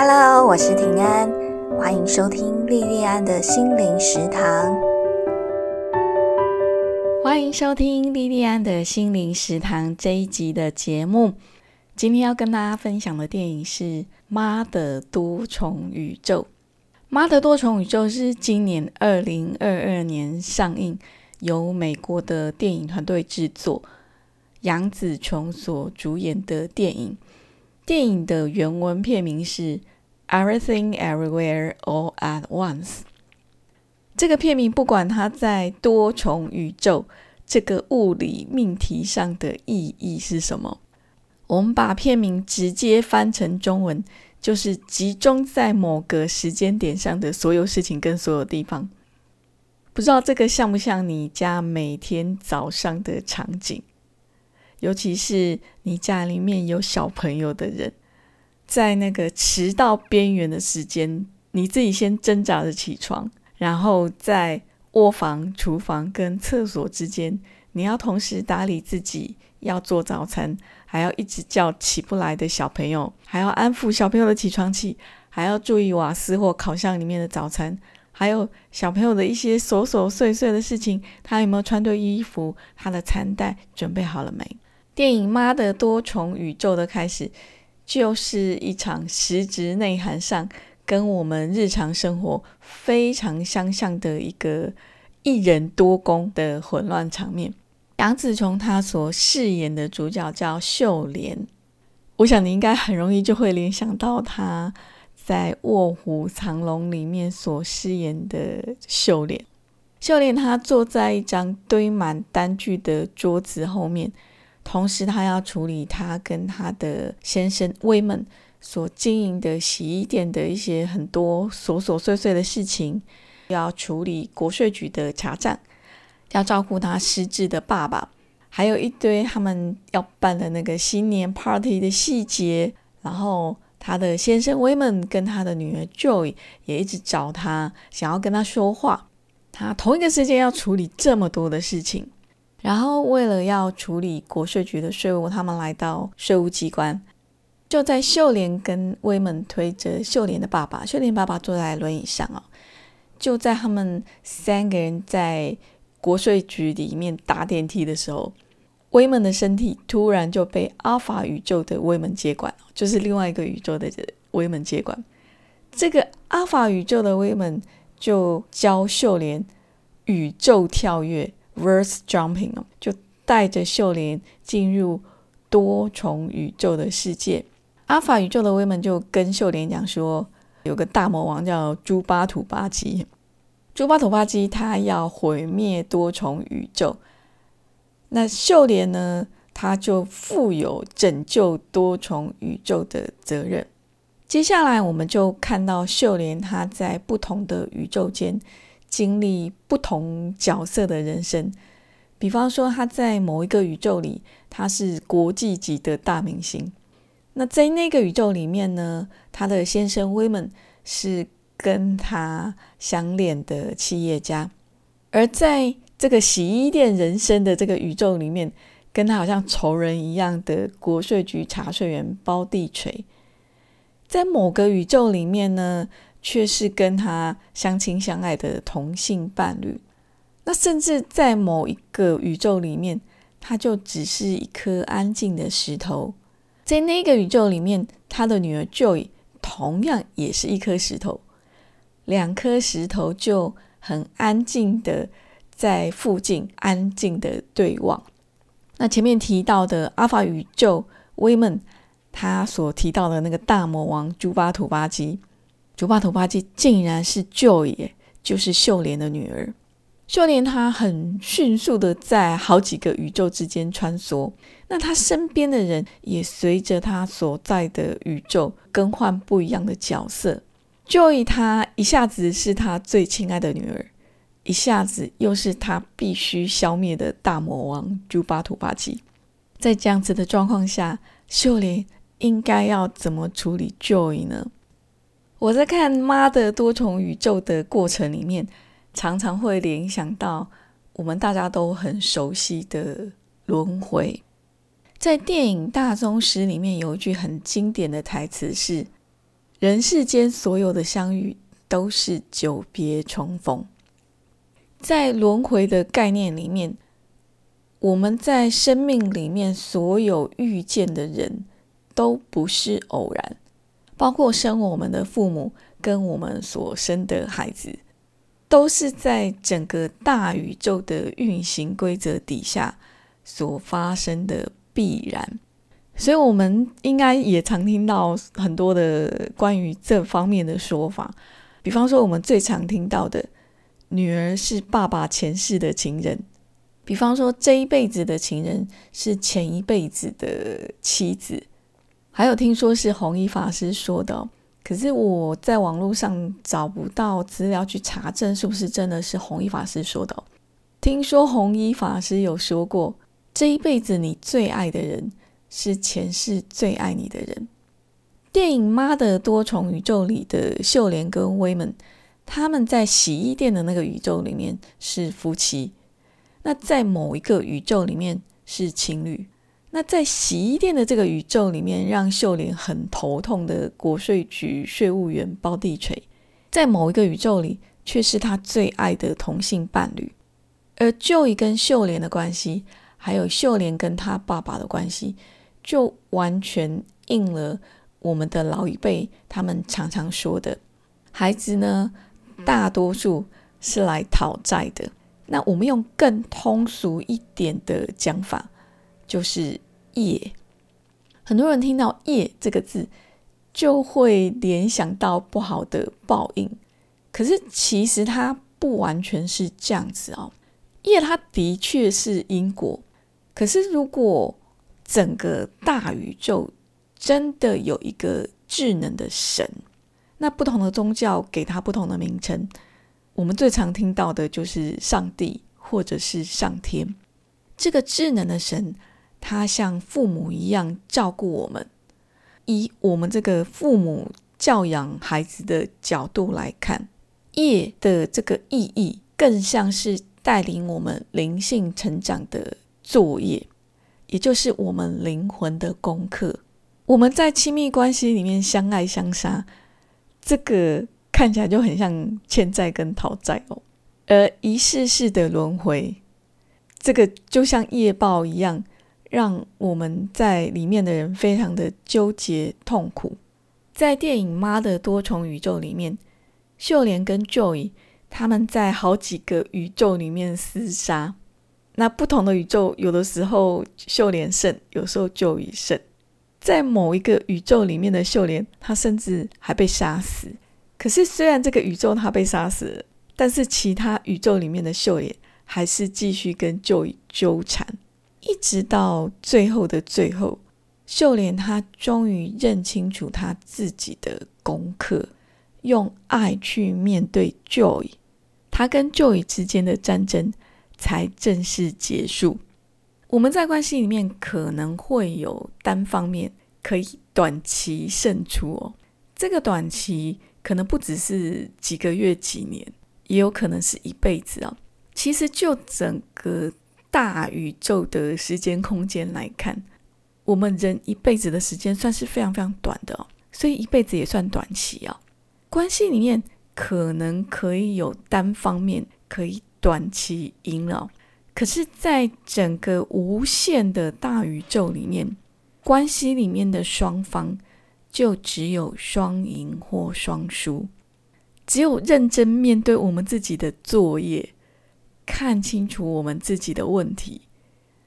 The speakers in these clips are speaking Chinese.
Hello，我是平安，欢迎收听莉莉安的心灵食堂。欢迎收听莉莉安的心灵食堂这一集的节目。今天要跟大家分享的电影是《妈的多重宇宙》。《妈的多重宇宙》是今年二零二二年上映，由美国的电影团队制作，杨紫琼所主演的电影。电影的原文片名是《Everything Everywhere All at Once》。这个片名不管它在多重宇宙这个物理命题上的意义是什么，我们把片名直接翻成中文，就是集中在某个时间点上的所有事情跟所有地方。不知道这个像不像你家每天早上的场景？尤其是你家里面有小朋友的人，在那个迟到边缘的时间，你自己先挣扎着起床，然后在卧房、厨房跟厕所之间，你要同时打理自己，要做早餐，还要一直叫起不来的小朋友，还要安抚小朋友的起床气，还要注意瓦斯或烤箱里面的早餐，还有小朋友的一些琐琐碎碎的事情，他有没有穿对衣服，他的餐袋准备好了没？电影《妈的多重宇宙》的开始，就是一场实质内涵上跟我们日常生活非常相像的一个一人多工的混乱场面。杨紫琼她所饰演的主角叫秀莲，我想你应该很容易就会联想到她在《卧虎藏龙》里面所饰演的秀莲。秀莲她坐在一张堆满单据的桌子后面。同时，他要处理他跟他的先生威门所经营的洗衣店的一些很多琐琐碎碎的事情，要处理国税局的查账，要照顾他失智的爸爸，还有一堆他们要办的那个新年 party 的细节。然后，他的先生威门跟他的女儿 Joy 也一直找他，想要跟他说话。他同一个时间要处理这么多的事情。然后，为了要处理国税局的税务，他们来到税务机关。就在秀莲跟威门推着秀莲的爸爸，秀莲爸爸坐在轮椅上啊。就在他们三个人在国税局里面搭电梯的时候，威门的身体突然就被阿法宇宙的威门接管就是另外一个宇宙的威门接管。这个阿法宇宙的威门就教秀莲宇宙跳跃。Verse jumping，就带着秀莲进入多重宇宙的世界。阿法宇宙的威门就跟秀莲讲说，有个大魔王叫朱巴土巴基，朱巴土巴基他要毁灭多重宇宙。那秀莲呢，他就负有拯救多重宇宙的责任。接下来，我们就看到秀莲他在不同的宇宙间。经历不同角色的人生，比方说他在某一个宇宙里，他是国际级的大明星。那在那个宇宙里面呢，他的先生威门是跟他相恋的企业家。而在这个洗衣店人生的这个宇宙里面，跟他好像仇人一样的国税局查税员包地锤。在某个宇宙里面呢？却是跟他相亲相爱的同性伴侣，那甚至在某一个宇宙里面，他就只是一颗安静的石头。在那个宇宙里面，他的女儿 Joy 同样也是一颗石头，两颗石头就很安静的在附近安静的对望。那前面提到的阿法宇宙威门，他所提到的那个大魔王朱巴图巴基。竹巴土巴基竟然是 Joy，就是秀莲的女儿。秀莲她很迅速的在好几个宇宙之间穿梭，那她身边的人也随着她所在的宇宙更换不一样的角色。Joy 她一下子是她最亲爱的女儿，一下子又是她必须消灭的大魔王竹巴土巴基。在这样子的状况下，秀莲应该要怎么处理 Joy 呢？我在看《妈的多重宇宙》的过程里面，常常会联想到我们大家都很熟悉的轮回。在电影《大宗师》里面有一句很经典的台词是：“人世间所有的相遇都是久别重逢。在轮回的概念里面，我们在生命里面所有遇见的人都不是偶然，包括生我们的父母跟我们所生的孩子，都是在整个大宇宙的运行规则底下所发生的必然。所以，我们应该也常听到很多的关于这方面的说法，比方说，我们最常听到的。女儿是爸爸前世的情人，比方说这一辈子的情人是前一辈子的妻子，还有听说是弘一法师说的，可是我在网络上找不到资料去查证是不是真的是弘一法师说的。听说弘一法师有说过，这一辈子你最爱的人是前世最爱你的人。电影《妈的多重宇宙》里的秀莲跟威门。他们在洗衣店的那个宇宙里面是夫妻，那在某一个宇宙里面是情侣。那在洗衣店的这个宇宙里面，让秀莲很头痛的国税局税务员包地锤，在某一个宇宙里却是他最爱的同性伴侣。而 Joy 跟秀莲的关系，还有秀莲跟他爸爸的关系，就完全应了我们的老一辈他们常常说的，孩子呢。大多数是来讨债的。那我们用更通俗一点的讲法，就是业。很多人听到“业”这个字，就会联想到不好的报应。可是其实它不完全是这样子哦。业它的确是因果，可是如果整个大宇宙真的有一个智能的神。那不同的宗教给他不同的名称，我们最常听到的就是上帝或者是上天。这个智能的神，他像父母一样照顾我们。以我们这个父母教养孩子的角度来看，业的这个意义更像是带领我们灵性成长的作业，也就是我们灵魂的功课。我们在亲密关系里面相爱相杀。这个看起来就很像欠债跟讨债哦，而一世世的轮回，这个就像业报一样，让我们在里面的人非常的纠结痛苦。在电影《妈的多重宇宙》里面，秀莲跟 Joy 他们在好几个宇宙里面厮杀，那不同的宇宙有的时候秀莲胜，有时候 Joy 胜。在某一个宇宙里面的秀莲，她甚至还被杀死。可是，虽然这个宇宙她被杀死了，但是其他宇宙里面的秀莲还是继续跟 Joy 纠缠，一直到最后的最后，秀莲她终于认清楚她自己的功课，用爱去面对 Joy，她跟 Joy 之间的战争才正式结束。我们在关系里面可能会有单方面可以短期胜出哦，这个短期可能不只是几个月、几年，也有可能是一辈子哦。其实就整个大宇宙的时间空间来看，我们人一辈子的时间算是非常非常短的哦，所以一辈子也算短期哦。关系里面可能可以有单方面可以短期赢了。可是，在整个无限的大宇宙里面，关系里面的双方就只有双赢或双输。只有认真面对我们自己的作业，看清楚我们自己的问题，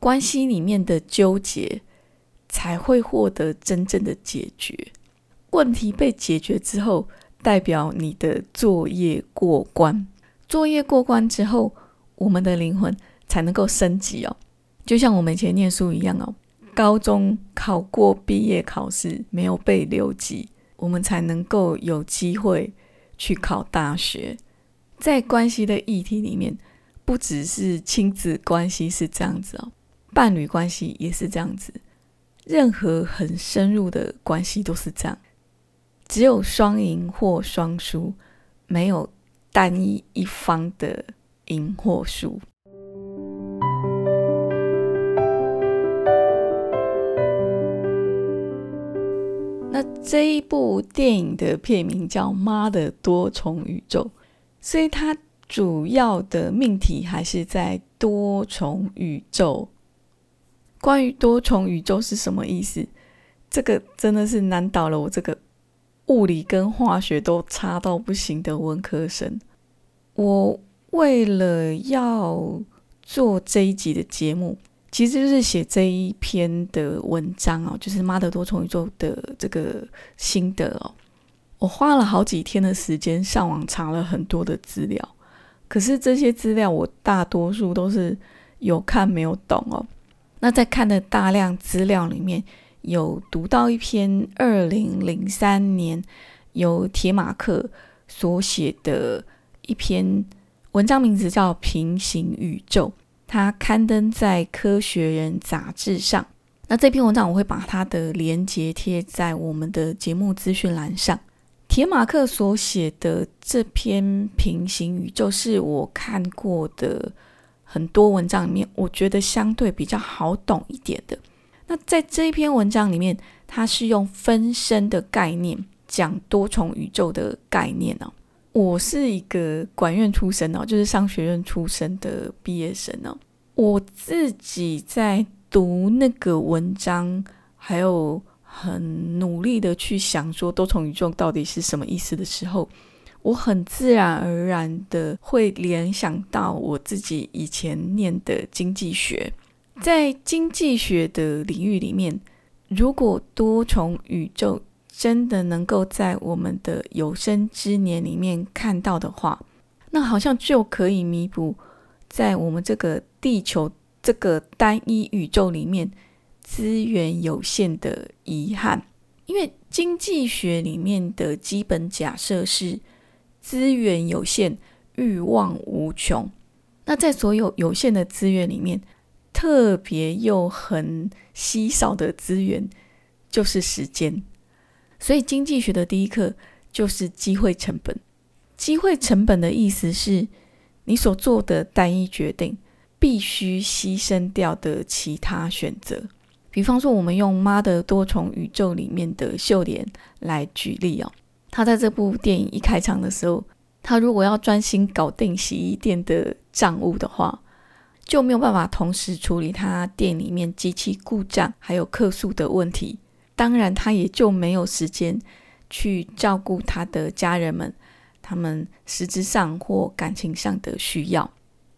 关系里面的纠结才会获得真正的解决。问题被解决之后，代表你的作业过关。作业过关之后，我们的灵魂。才能够升级哦，就像我们以前念书一样哦。高中考过毕业考试，没有被留级，我们才能够有机会去考大学。在关系的议题里面，不只是亲子关系是这样子哦，伴侣关系也是这样子，任何很深入的关系都是这样，只有双赢或双输，没有单一一方的赢或输。那这一部电影的片名叫《妈的多重宇宙》，所以它主要的命题还是在多重宇宙。关于多重宇宙是什么意思？这个真的是难倒了我这个物理跟化学都差到不行的文科生。我为了要做这一集的节目。其实就是写这一篇的文章哦，就是《妈的多重宇宙》的这个心得哦。我花了好几天的时间上网查了很多的资料，可是这些资料我大多数都是有看没有懂哦。那在看的大量资料里面，有读到一篇二零零三年由铁马克所写的一篇文章，名字叫《平行宇宙》。它刊登在《科学人》杂志上。那这篇文章我会把它的连接贴在我们的节目资讯栏上。铁马克所写的这篇平行宇宙是我看过的很多文章里面，我觉得相对比较好懂一点的。那在这一篇文章里面，它是用分身的概念讲多重宇宙的概念哦。我是一个管院出身哦，就是商学院出身的毕业生哦。我自己在读那个文章，还有很努力的去想说多重宇宙到底是什么意思的时候，我很自然而然的会联想到我自己以前念的经济学。在经济学的领域里面，如果多重宇宙真的能够在我们的有生之年里面看到的话，那好像就可以弥补在我们这个地球这个单一宇宙里面资源有限的遗憾。因为经济学里面的基本假设是资源有限，欲望无穷。那在所有有限的资源里面，特别又很稀少的资源就是时间。所以经济学的第一课就是机会成本。机会成本的意思是，你所做的单一决定必须牺牲掉的其他选择。比方说，我们用《妈的多重宇宙》里面的秀莲来举例哦。他在这部电影一开场的时候，他如果要专心搞定洗衣店的账务的话，就没有办法同时处理他店里面机器故障还有客诉的问题。当然，他也就没有时间去照顾他的家人们，他们实质上或感情上的需要。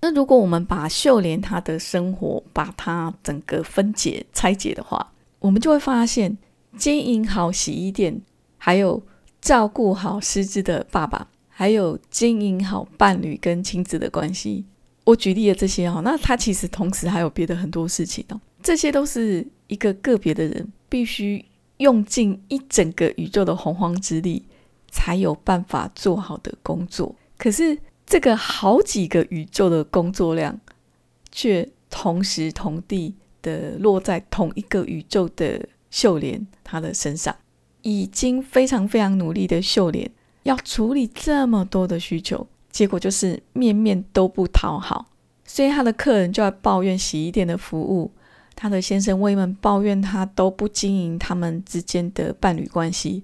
那如果我们把秀莲她的生活把它整个分解拆解的话，我们就会发现，经营好洗衣店，还有照顾好失智的爸爸，还有经营好伴侣跟亲子的关系。我举例的这些哦，那他其实同时还有别的很多事情哦，这些都是一个个别的人。必须用尽一整个宇宙的洪荒之力，才有办法做好的工作。可是，这个好几个宇宙的工作量，却同时同地的落在同一个宇宙的秀莲她的身上。已经非常非常努力的秀莲，要处理这么多的需求，结果就是面面都不讨好。所以，他的客人就在抱怨洗衣店的服务。他的先生威们抱怨他都不经营他们之间的伴侣关系。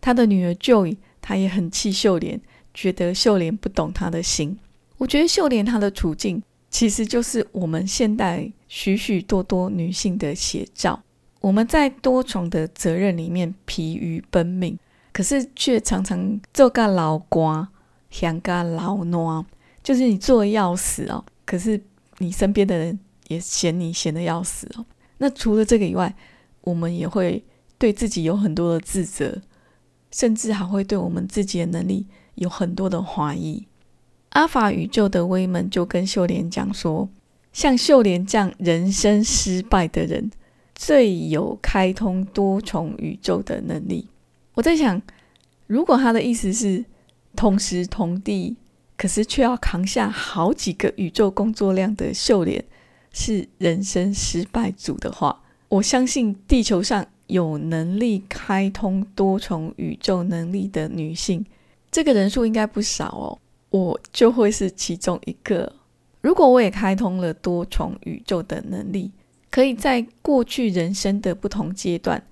他的女儿 Joy，她也很气秀莲，觉得秀莲不懂他的心。我觉得秀莲她的处境其实就是我们现代许许多多女性的写照。我们在多重的责任里面疲于奔命，可是却常常做个老瓜，想个老孬，就是你做要死哦，可是你身边的人。也嫌你嫌的要死哦。那除了这个以外，我们也会对自己有很多的自责，甚至还会对我们自己的能力有很多的怀疑。阿法宇宙的威门就跟秀莲讲说，像秀莲这样人生失败的人，最有开通多重宇宙的能力。我在想，如果他的意思是同时同地，可是却要扛下好几个宇宙工作量的秀莲。是人生失败组的话，我相信地球上有能力开通多重宇宙能力的女性，这个人数应该不少哦。我就会是其中一个。如果我也开通了多重宇宙的能力，可以在过去人生的不同阶段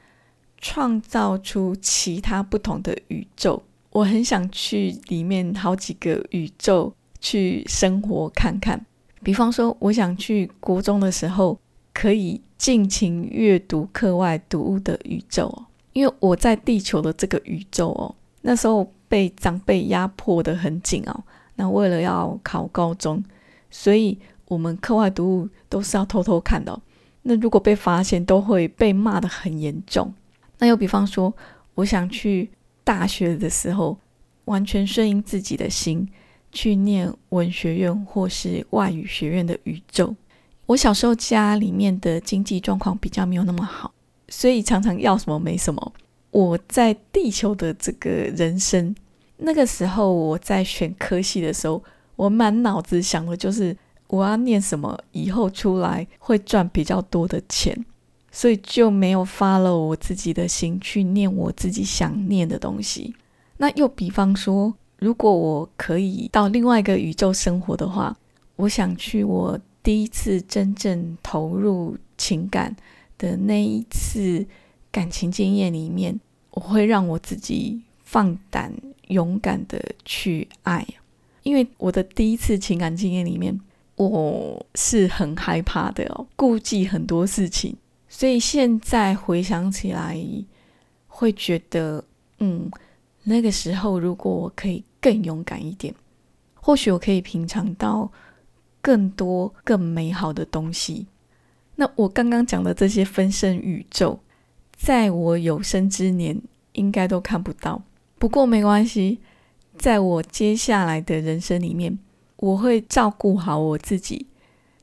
创造出其他不同的宇宙。我很想去里面好几个宇宙去生活看看。比方说，我想去国中的时候可以尽情阅读课外读物的宇宙哦，因为我在地球的这个宇宙哦，那时候被长辈压迫得很紧哦。那为了要考高中，所以我们课外读物都是要偷偷看的。那如果被发现，都会被骂得很严重。那又比方说，我想去大学的时候，完全顺应自己的心，去念文学院或是外语学院的宇宙。我小时候家里面的经济状况比较没有那么好，所以常常要什么没什么。我在地球的这个人生，那个时候我在选科系的时候，我满脑子想的就是我要念什么，以后出来会赚比较多的钱。所以就没有发了我自己的心去念我自己想念的东西。那又比方说，如果我可以到另外一个宇宙生活的话，我想去我第一次真正投入情感的那一次感情经验里面，我会让我自己放胆勇敢的去爱，因为我的第一次情感经验里面，我是很害怕的哦，顾忌很多事情。所以现在回想起来，会觉得，嗯，那个时候如果我可以更勇敢一点，或许我可以品尝到更多更美好的东西。那我刚刚讲的这些分身宇宙，在我有生之年应该都看不到。不过没关系，在我接下来的人生里面，我会照顾好我自己，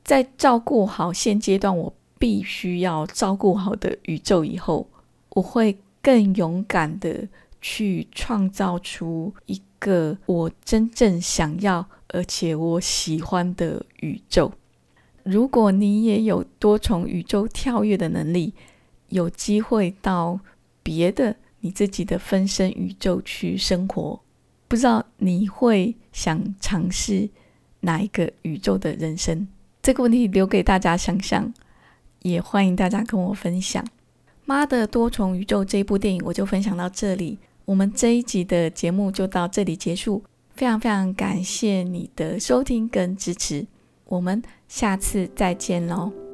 在照顾好现阶段我。必须要照顾好的宇宙以后，我会更勇敢的去创造出一个我真正想要而且我喜欢的宇宙。如果你也有多重宇宙跳跃的能力，有机会到别的你自己的分身宇宙去生活，不知道你会想尝试哪一个宇宙的人生？这个问题留给大家想象。也欢迎大家跟我分享《妈的多重宇宙》这部电影，我就分享到这里。我们这一集的节目就到这里结束，非常非常感谢你的收听跟支持，我们下次再见喽。